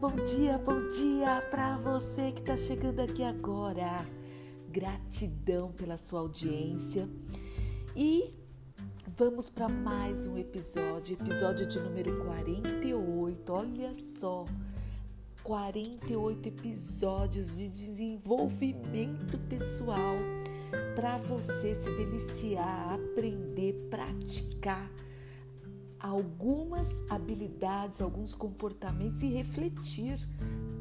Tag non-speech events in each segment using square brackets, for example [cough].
bom dia, bom dia para você que está chegando aqui agora. Gratidão pela sua audiência e vamos para mais um episódio, episódio de número 48. Olha só, 48 episódios de desenvolvimento pessoal para você se deliciar, aprender, praticar algumas habilidades, alguns comportamentos e refletir,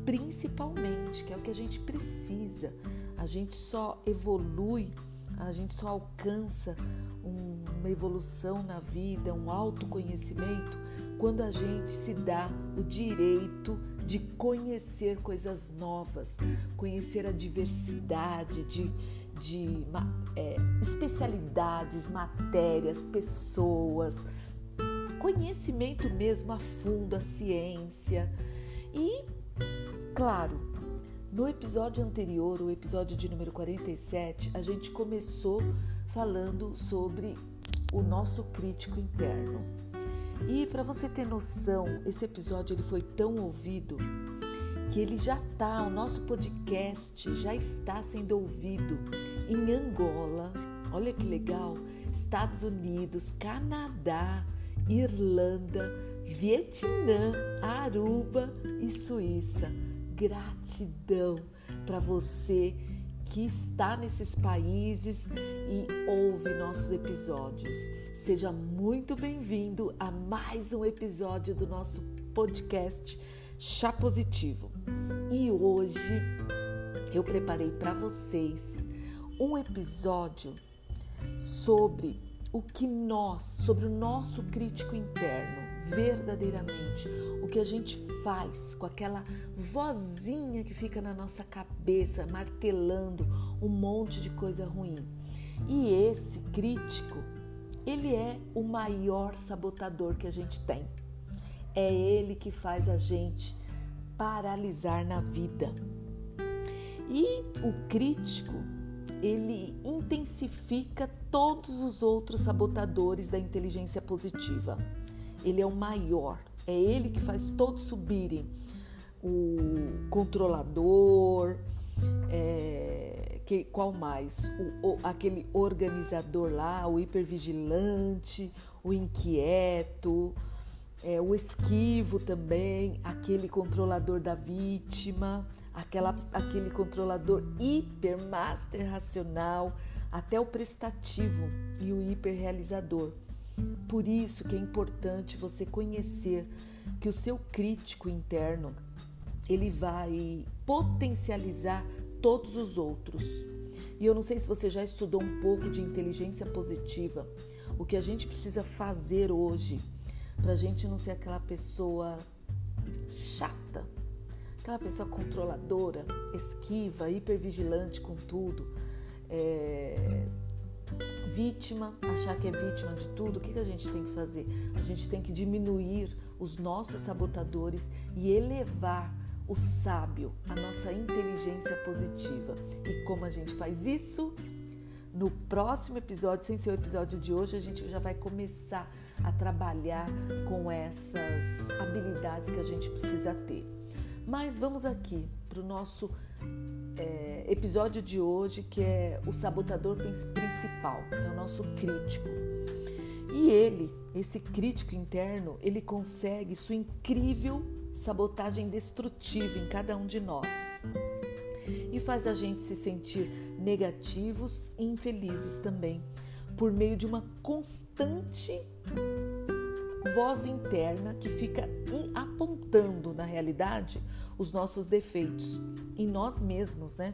principalmente, que é o que a gente precisa. A gente só evolui, a gente só alcança uma evolução na vida, um autoconhecimento, quando a gente se dá o direito de conhecer coisas novas, conhecer a diversidade de, de é, especialidades, matérias, pessoas conhecimento mesmo a fundo, a ciência. E, claro, no episódio anterior, o episódio de número 47, a gente começou falando sobre o nosso crítico interno. E para você ter noção, esse episódio ele foi tão ouvido que ele já está, o nosso podcast já está sendo ouvido em Angola, olha que legal, Estados Unidos, Canadá, Irlanda, Vietnã, Aruba e Suíça. Gratidão para você que está nesses países e ouve nossos episódios. Seja muito bem-vindo a mais um episódio do nosso podcast Chá Positivo. E hoje eu preparei para vocês um episódio sobre o que nós, sobre o nosso crítico interno, verdadeiramente, o que a gente faz com aquela vozinha que fica na nossa cabeça, martelando um monte de coisa ruim. E esse crítico, ele é o maior sabotador que a gente tem. É ele que faz a gente paralisar na vida. E o crítico, ele intensifica todos os outros sabotadores da inteligência positiva. Ele é o maior, é ele que faz todos subirem. O controlador, é, que, qual mais? O, o, aquele organizador lá, o hipervigilante, o inquieto, é, o esquivo também, aquele controlador da vítima aquela, aquele controlador hiper master racional, até o prestativo e o hiperrealizador. Por isso que é importante você conhecer que o seu crítico interno ele vai potencializar todos os outros. E eu não sei se você já estudou um pouco de inteligência positiva. O que a gente precisa fazer hoje para a gente não ser aquela pessoa chata, aquela pessoa controladora, esquiva, hipervigilante com tudo, é, vítima, achar que é vítima de tudo, o que, que a gente tem que fazer? A gente tem que diminuir os nossos sabotadores e elevar o sábio, a nossa inteligência positiva. E como a gente faz isso? No próximo episódio, sem ser o episódio de hoje, a gente já vai começar a trabalhar com essas habilidades que a gente precisa ter. Mas vamos aqui para o nosso é, episódio de hoje, que é o sabotador principal, é o nosso crítico. E ele, esse crítico interno, ele consegue sua incrível sabotagem destrutiva em cada um de nós e faz a gente se sentir negativos e infelizes também, por meio de uma constante voz interna que fica apontando na realidade os nossos defeitos em nós mesmos, né?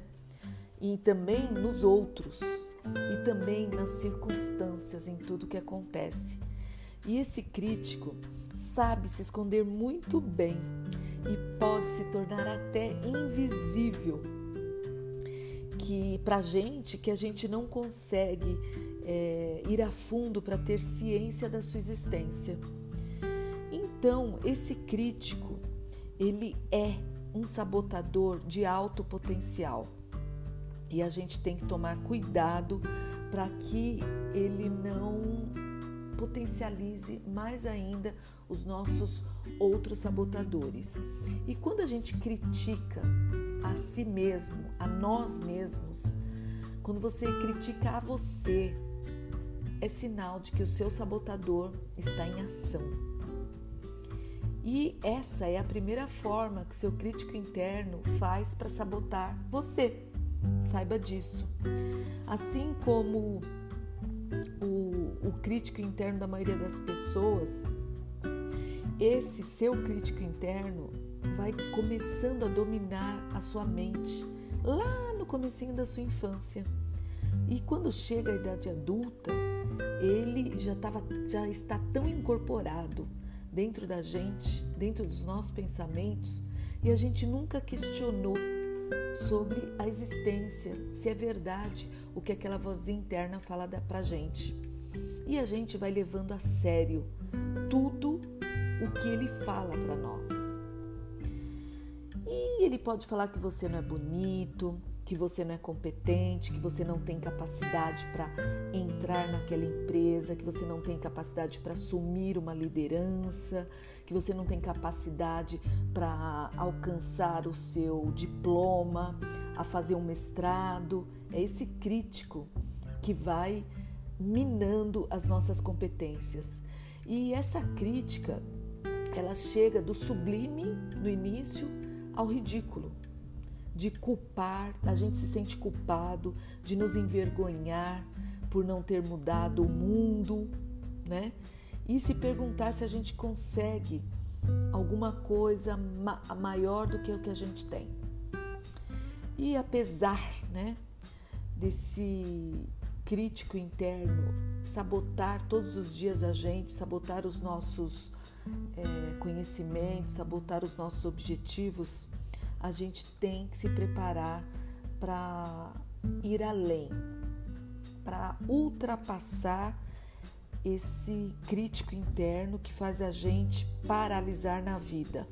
E também nos outros e também nas circunstâncias, em tudo que acontece. E esse crítico sabe se esconder muito bem e pode se tornar até invisível. Que para gente que a gente não consegue é, ir a fundo para ter ciência da sua existência. Então, esse crítico, ele é um sabotador de alto potencial. E a gente tem que tomar cuidado para que ele não potencialize mais ainda os nossos outros sabotadores. E quando a gente critica a si mesmo, a nós mesmos, quando você critica a você, é sinal de que o seu sabotador está em ação. E essa é a primeira forma que seu crítico interno faz para sabotar você. Saiba disso. Assim como o, o crítico interno da maioria das pessoas, esse seu crítico interno vai começando a dominar a sua mente lá no comecinho da sua infância. E quando chega a idade adulta, ele já, tava, já está tão incorporado dentro da gente, dentro dos nossos pensamentos, e a gente nunca questionou sobre a existência, se é verdade o que aquela vozinha interna fala pra gente. E a gente vai levando a sério tudo o que ele fala para nós. E ele pode falar que você não é bonito, que você não é competente, que você não tem capacidade para entrar naquela empresa, que você não tem capacidade para assumir uma liderança, que você não tem capacidade para alcançar o seu diploma, a fazer um mestrado. É esse crítico que vai minando as nossas competências. E essa crítica, ela chega do sublime no início ao ridículo, de culpar, a gente se sente culpado, de nos envergonhar por não ter mudado o mundo, né? E se perguntar se a gente consegue alguma coisa ma maior do que o que a gente tem. E apesar, né, desse crítico interno sabotar todos os dias a gente, sabotar os nossos é, conhecimentos, sabotar os nossos objetivos, a gente tem que se preparar para ir além, para ultrapassar esse crítico interno que faz a gente paralisar na vida.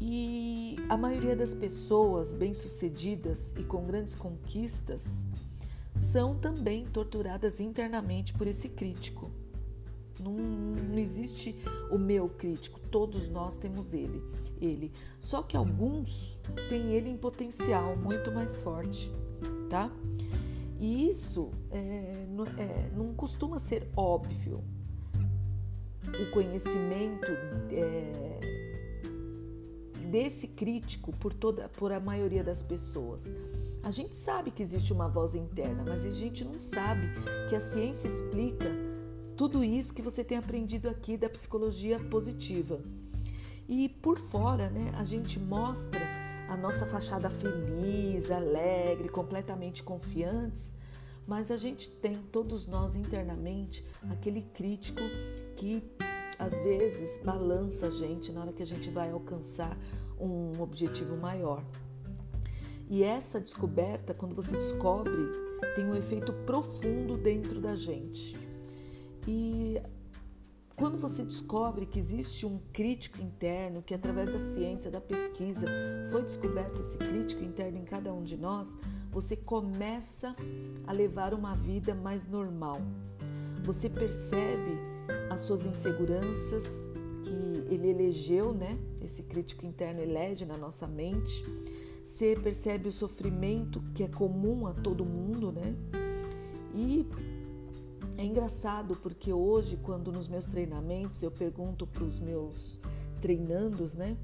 E a maioria das pessoas bem-sucedidas e com grandes conquistas são também torturadas internamente por esse crítico. Não, não, existe o meu crítico, todos nós temos ele, ele. Só que alguns têm ele em potencial muito mais forte, tá? E isso é, não, é, não costuma ser óbvio. O conhecimento é, desse crítico por toda, por a maioria das pessoas. A gente sabe que existe uma voz interna, mas a gente não sabe que a ciência explica tudo isso que você tem aprendido aqui da psicologia positiva. E por fora, né, a gente mostra a nossa fachada feliz, alegre, completamente confiantes, mas a gente tem, todos nós internamente, aquele crítico que às vezes balança a gente na hora que a gente vai alcançar um objetivo maior. E essa descoberta, quando você descobre, tem um efeito profundo dentro da gente. E quando você descobre que existe um crítico interno, que através da ciência, da pesquisa, foi descoberto esse crítico interno em cada um de nós, você começa a levar uma vida mais normal. Você percebe as suas inseguranças que ele elegeu, né? Esse crítico interno elege na nossa mente. Você percebe o sofrimento que é comum a todo mundo, né? E é engraçado porque hoje, quando nos meus treinamentos eu pergunto para os meus treinandos, né,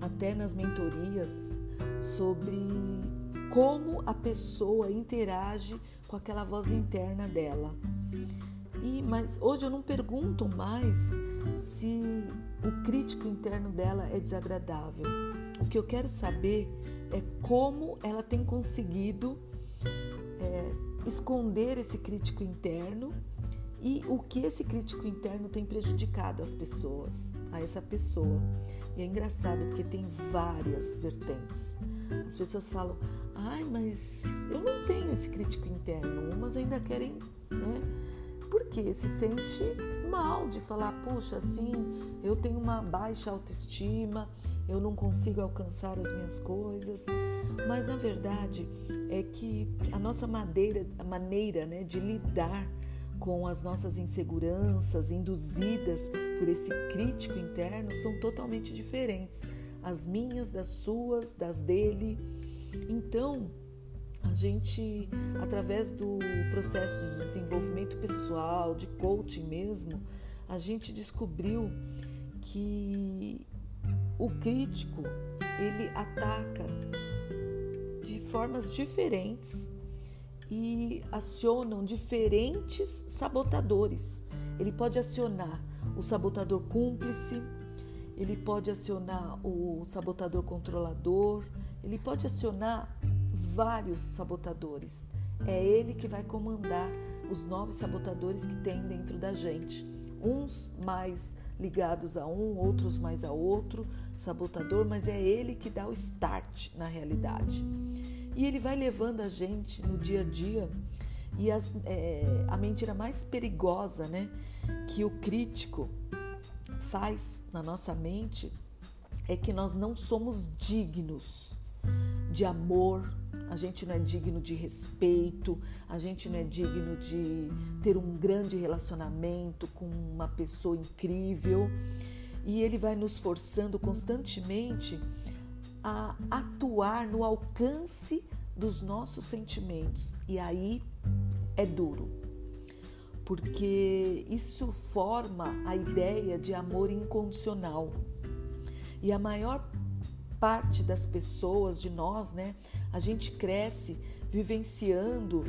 até nas mentorias, sobre como a pessoa interage com aquela voz interna dela. E mas hoje eu não pergunto mais se o crítico interno dela é desagradável. O que eu quero saber é como ela tem conseguido é, esconder esse crítico interno e o que esse crítico interno tem prejudicado as pessoas, a essa pessoa. E é engraçado porque tem várias vertentes. As pessoas falam, ai, mas eu não tenho esse crítico interno, umas ainda querem, né? Porque se sente mal de falar, puxa, assim, eu tenho uma baixa autoestima, eu não consigo alcançar as minhas coisas. Mas na verdade é que a nossa madeira, a maneira né, de lidar com as nossas inseguranças induzidas por esse crítico interno são totalmente diferentes. As minhas, das suas, das dele. Então, a gente, através do processo de desenvolvimento pessoal, de coaching mesmo, a gente descobriu que o crítico ele ataca de formas diferentes e acionam diferentes sabotadores. Ele pode acionar o sabotador cúmplice, ele pode acionar o sabotador controlador, ele pode acionar vários sabotadores. É ele que vai comandar os nove sabotadores que tem dentro da gente. Uns mais ligados a um, outros mais a outro sabotador, mas é ele que dá o start na realidade. E ele vai levando a gente no dia a dia. E as, é, a mentira mais perigosa né, que o crítico faz na nossa mente é que nós não somos dignos de amor, a gente não é digno de respeito, a gente não é digno de ter um grande relacionamento com uma pessoa incrível. E ele vai nos forçando constantemente a atuar no alcance dos nossos sentimentos. E aí é duro, porque isso forma a ideia de amor incondicional. E a maior parte das pessoas, de nós, né? A gente cresce vivenciando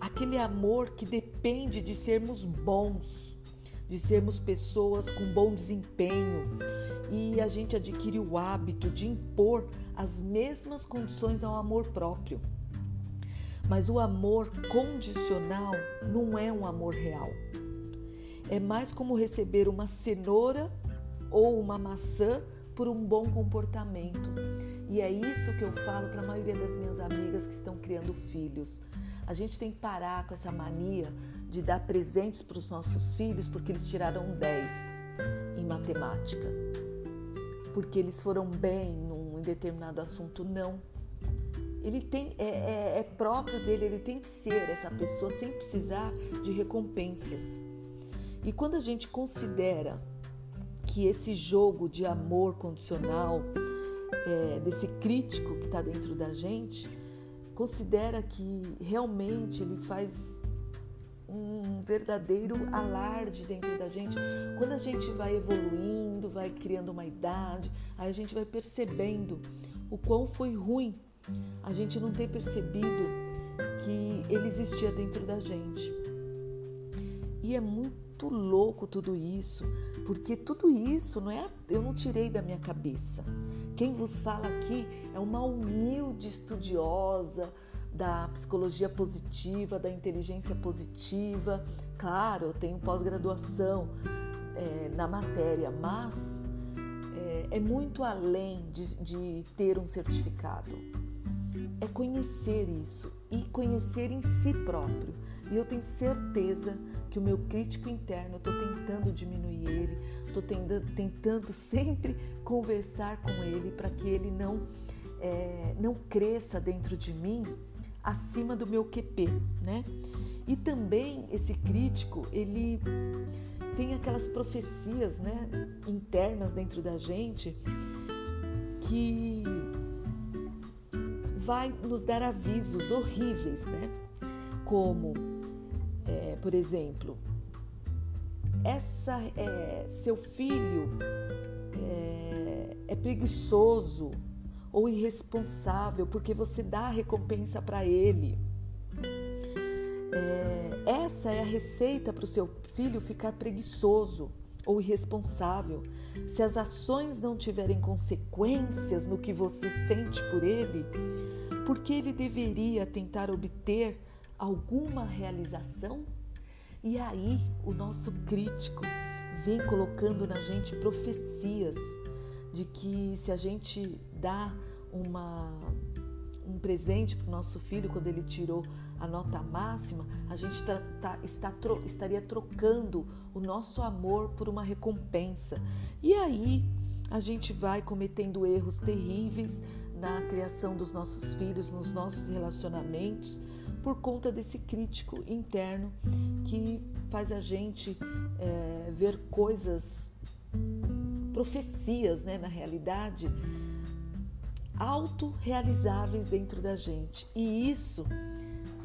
aquele amor que depende de sermos bons, de sermos pessoas com bom desempenho. E a gente adquire o hábito de impor as mesmas condições ao amor próprio. Mas o amor condicional não é um amor real. É mais como receber uma cenoura ou uma maçã por um bom comportamento. E é isso que eu falo para a maioria das minhas amigas que estão criando filhos. A gente tem que parar com essa mania de dar presentes para os nossos filhos porque eles tiraram 10 em matemática, porque eles foram bem num determinado assunto. Não. Ele tem, é, é, é próprio dele, ele tem que ser essa pessoa sem precisar de recompensas. E quando a gente considera que esse jogo de amor condicional, é, desse crítico que está dentro da gente, considera que realmente ele faz um verdadeiro alarde dentro da gente. Quando a gente vai evoluindo, vai criando uma idade, aí a gente vai percebendo o quão foi ruim a gente não ter percebido que ele existia dentro da gente. E é muito louco tudo isso, porque tudo isso não é eu não tirei da minha cabeça. Quem vos fala aqui é uma humilde estudiosa da psicologia positiva, da inteligência positiva. Claro, eu tenho pós-graduação é, na matéria, mas é, é muito além de, de ter um certificado. É conhecer isso e conhecer em si próprio. E eu tenho certeza que o meu crítico interno, eu estou tentando diminuir ele, estou tentando [laughs] sempre conversar com ele para que ele não, é, não cresça dentro de mim acima do meu QP, né? E também esse crítico, ele tem aquelas profecias, né, internas dentro da gente que vai nos dar avisos horríveis, né? Como é, por exemplo, essa é, seu filho é, é preguiçoso ou irresponsável porque você dá a recompensa para ele. É, essa é a receita para o seu filho ficar preguiçoso ou irresponsável. Se as ações não tiverem consequências no que você sente por ele, por que ele deveria tentar obter alguma realização? E aí o nosso crítico vem colocando na gente profecias de que se a gente dá uma, um presente para o nosso filho quando ele tirou a nota máxima, a gente tá, tá, está, tro, estaria trocando o nosso amor por uma recompensa. E aí a gente vai cometendo erros terríveis na criação dos nossos filhos, nos nossos relacionamentos, por conta desse crítico interno que faz a gente é, ver coisas, profecias, né, na realidade, autorrealizáveis dentro da gente. E isso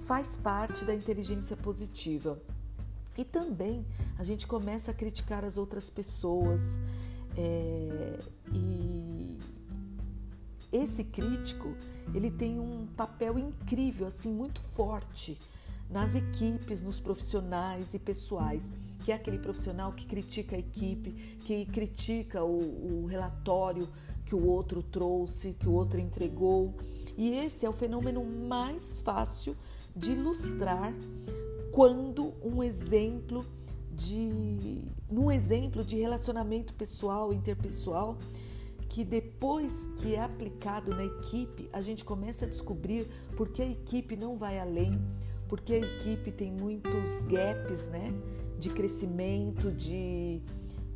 faz parte da inteligência positiva. E também a gente começa a criticar as outras pessoas. É, e esse crítico ele tem um papel incrível, assim, muito forte nas equipes, nos profissionais e pessoais, que é aquele profissional que critica a equipe, que critica o, o relatório que o outro trouxe, que o outro entregou. E esse é o fenômeno mais fácil de ilustrar quando um exemplo de num exemplo de relacionamento pessoal, interpessoal, que depois que é aplicado na equipe, a gente começa a descobrir porque a equipe não vai além, porque a equipe tem muitos gaps, né, de crescimento, de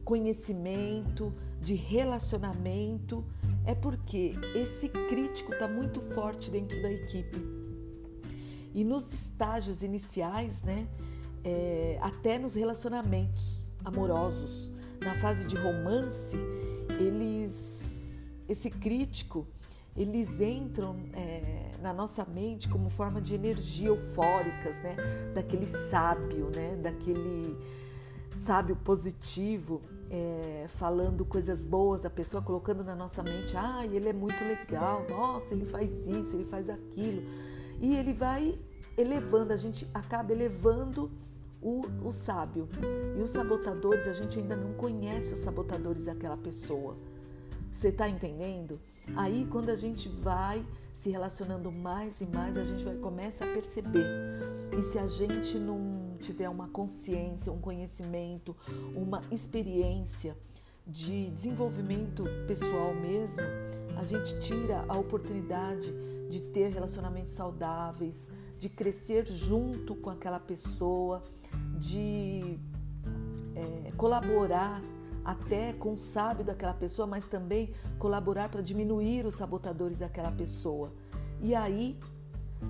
conhecimento, de relacionamento, é porque esse crítico está muito forte dentro da equipe. E nos estágios iniciais, né, é, até nos relacionamentos amorosos, na fase de romance, eles, esse crítico, eles entram é, na nossa mente como forma de energia eufóricas, né, daquele sábio, né, daquele sábio positivo é, falando coisas boas, a pessoa colocando na nossa mente, ah, ele é muito legal, nossa, ele faz isso, ele faz aquilo. E ele vai elevando, a gente acaba elevando o, o sábio. E os sabotadores, a gente ainda não conhece os sabotadores daquela pessoa. Você está entendendo? Aí, quando a gente vai se relacionando mais e mais, a gente vai começa a perceber. E se a gente não tiver uma consciência, um conhecimento, uma experiência de desenvolvimento pessoal mesmo, a gente tira a oportunidade de ter relacionamentos saudáveis, de crescer junto com aquela pessoa, de é, colaborar até com o sábio daquela pessoa, mas também colaborar para diminuir os sabotadores daquela pessoa. E aí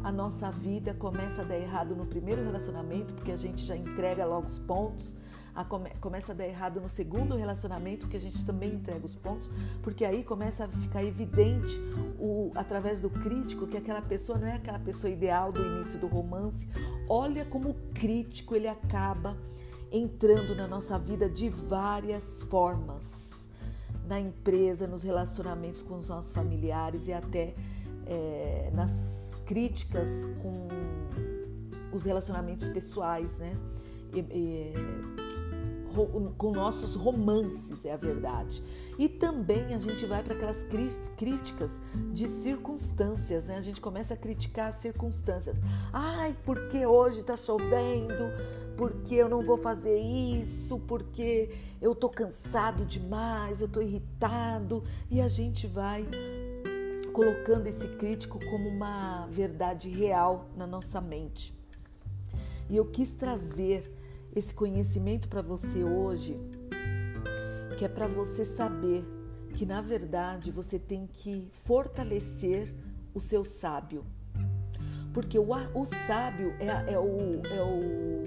a nossa vida começa a dar errado no primeiro relacionamento, porque a gente já entrega logo os pontos. A come, começa a dar errado no segundo relacionamento, porque a gente também entrega os pontos, porque aí começa a ficar evidente, o, através do crítico, que aquela pessoa não é aquela pessoa ideal do início do romance. Olha como o crítico ele acaba entrando na nossa vida de várias formas na empresa, nos relacionamentos com os nossos familiares e até é, nas críticas com os relacionamentos pessoais, né? E, e, com nossos romances, é a verdade. E também a gente vai para aquelas críticas de circunstâncias, né? A gente começa a criticar as circunstâncias. Ai, porque hoje está chovendo? Porque eu não vou fazer isso? Porque eu tô cansado demais? Eu tô irritado? E a gente vai colocando esse crítico como uma verdade real na nossa mente. E eu quis trazer esse conhecimento para você hoje, que é para você saber que na verdade você tem que fortalecer o seu sábio. Porque o, o sábio é, é, o, é, o,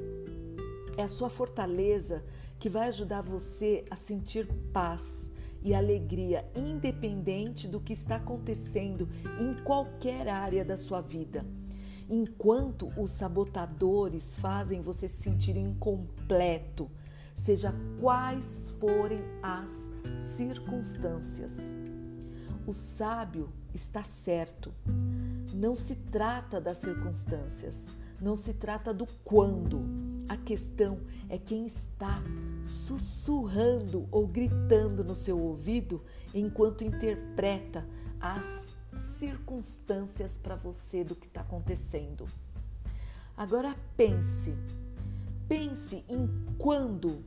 é a sua fortaleza que vai ajudar você a sentir paz e alegria, independente do que está acontecendo em qualquer área da sua vida. Enquanto os sabotadores fazem você se sentir incompleto, seja quais forem as circunstâncias. O sábio está certo. Não se trata das circunstâncias, não se trata do quando. A questão é quem está sussurrando ou gritando no seu ouvido enquanto interpreta as circunstâncias para você do que está acontecendo. Agora pense, pense em quando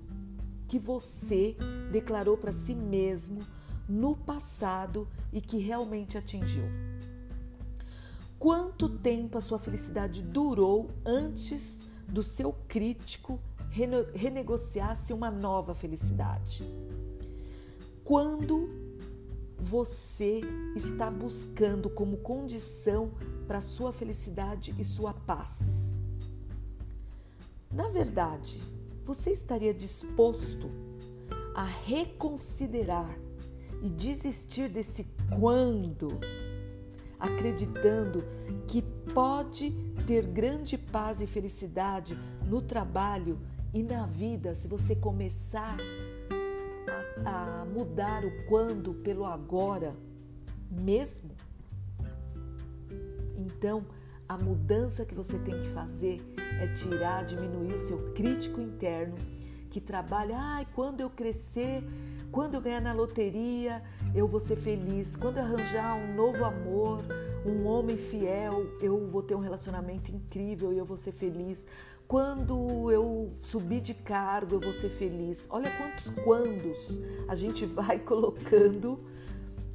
que você declarou para si mesmo no passado e que realmente atingiu. Quanto tempo a sua felicidade durou antes do seu crítico renegociasse uma nova felicidade? Quando você está buscando como condição para sua felicidade e sua paz? Na verdade, você estaria disposto a reconsiderar e desistir desse quando, acreditando que pode ter grande paz e felicidade no trabalho e na vida se você começar a, a mudar o quando pelo agora mesmo? Então, a mudança que você tem que fazer é tirar, diminuir o seu crítico interno que trabalha, ai, quando eu crescer, quando eu ganhar na loteria, eu vou ser feliz. Quando eu arranjar um novo amor, um homem fiel, eu vou ter um relacionamento incrível e eu vou ser feliz. Quando eu subir de cargo, eu vou ser feliz. Olha quantos quandos a gente [laughs] vai colocando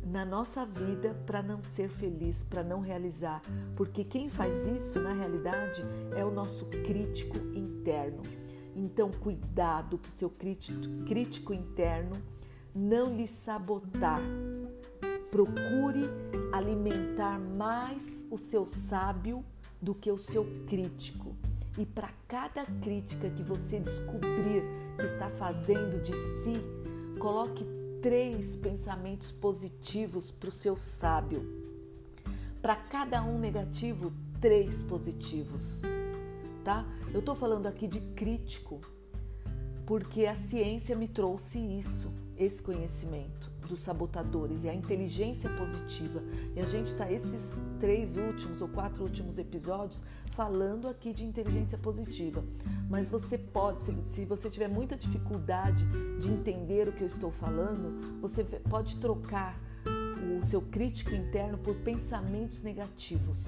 na nossa vida para não ser feliz, para não realizar. Porque quem faz isso, na realidade, é o nosso crítico interno. Então, cuidado para o seu crítico, crítico interno não lhe sabotar. Procure alimentar mais o seu sábio do que o seu crítico. E para cada crítica que você descobrir que está fazendo de si, coloque três pensamentos positivos para o seu sábio. Para cada um negativo, três positivos. Tá? Eu estou falando aqui de crítico, porque a ciência me trouxe isso, esse conhecimento dos sabotadores e a inteligência positiva. E a gente está esses três últimos ou quatro últimos episódios falando aqui de inteligência positiva. Mas você pode, se você tiver muita dificuldade de entender o que eu estou falando, você pode trocar o seu crítico interno por pensamentos negativos.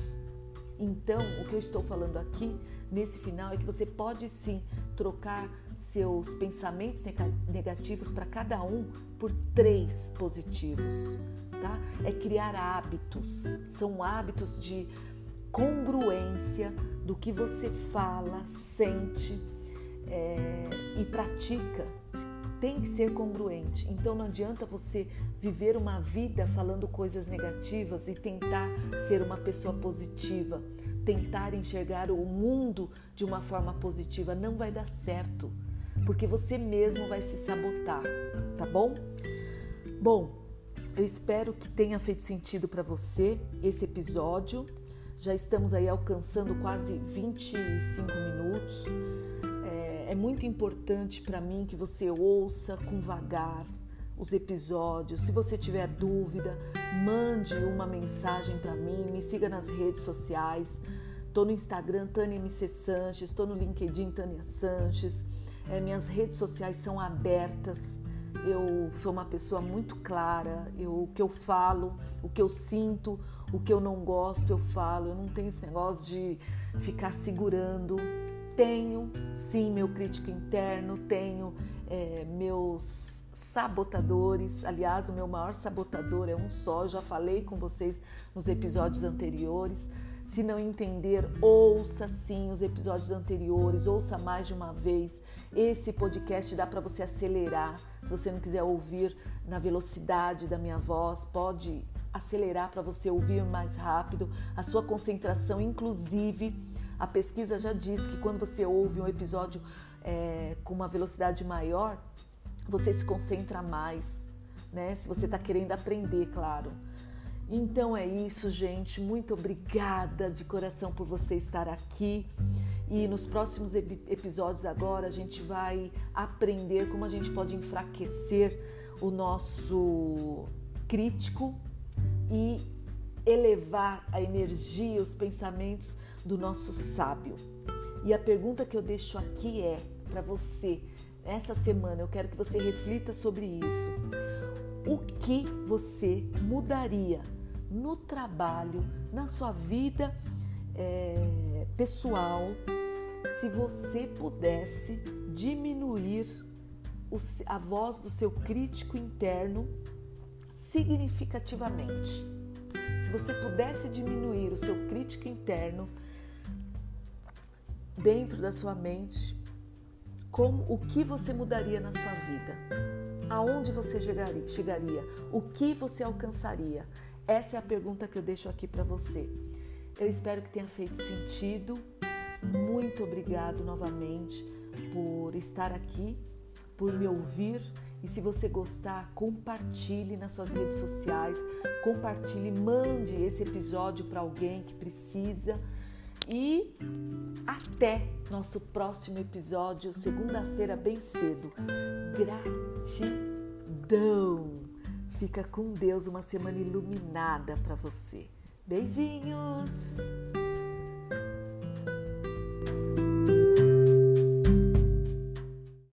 Então, o que eu estou falando aqui nesse final é que você pode sim trocar seus pensamentos negativos para cada um por três positivos, tá? É criar hábitos, são hábitos de congruência do que você fala, sente é, e pratica. Tem que ser congruente. Então não adianta você viver uma vida falando coisas negativas e tentar ser uma pessoa positiva tentar enxergar o mundo de uma forma positiva. Não vai dar certo, porque você mesmo vai se sabotar, tá bom? Bom, eu espero que tenha feito sentido para você esse episódio. Já estamos aí alcançando quase 25 minutos. É, é muito importante para mim que você ouça com vagar, os episódios. Se você tiver dúvida, mande uma mensagem para mim, me siga nas redes sociais. Estou no Instagram Tânia MC Sanches, estou no LinkedIn Tânia Sanches. É, minhas redes sociais são abertas. Eu sou uma pessoa muito clara. Eu, o que eu falo, o que eu sinto, o que eu não gosto, eu falo. Eu não tenho esse negócio de ficar segurando. Tenho, sim, meu crítico interno, tenho é, meus sabotadores. Aliás, o meu maior sabotador é um só, já falei com vocês nos episódios anteriores. Se não entender, ouça sim os episódios anteriores, ouça mais de uma vez. Esse podcast dá para você acelerar. Se você não quiser ouvir na velocidade da minha voz, pode acelerar para você ouvir mais rápido. A sua concentração, inclusive, a pesquisa já diz que quando você ouve um episódio é, com uma velocidade maior, você se concentra mais, né? Se você está querendo aprender, claro. Então é isso, gente. Muito obrigada de coração por você estar aqui. E nos próximos episódios agora a gente vai aprender como a gente pode enfraquecer o nosso crítico e elevar a energia, os pensamentos do nosso sábio. E a pergunta que eu deixo aqui é para você essa semana eu quero que você reflita sobre isso. O que você mudaria no trabalho, na sua vida é, pessoal, se você pudesse diminuir a voz do seu crítico interno significativamente? Se você pudesse diminuir o seu crítico interno dentro da sua mente como o que você mudaria na sua vida. aonde você chegaria? O que você alcançaria? Essa é a pergunta que eu deixo aqui para você. Eu espero que tenha feito sentido. Muito obrigado novamente por estar aqui, por me ouvir. E se você gostar, compartilhe nas suas redes sociais, compartilhe, mande esse episódio para alguém que precisa. E até nosso próximo episódio, segunda-feira, bem cedo. Gratidão! Fica com Deus, uma semana iluminada para você. Beijinhos!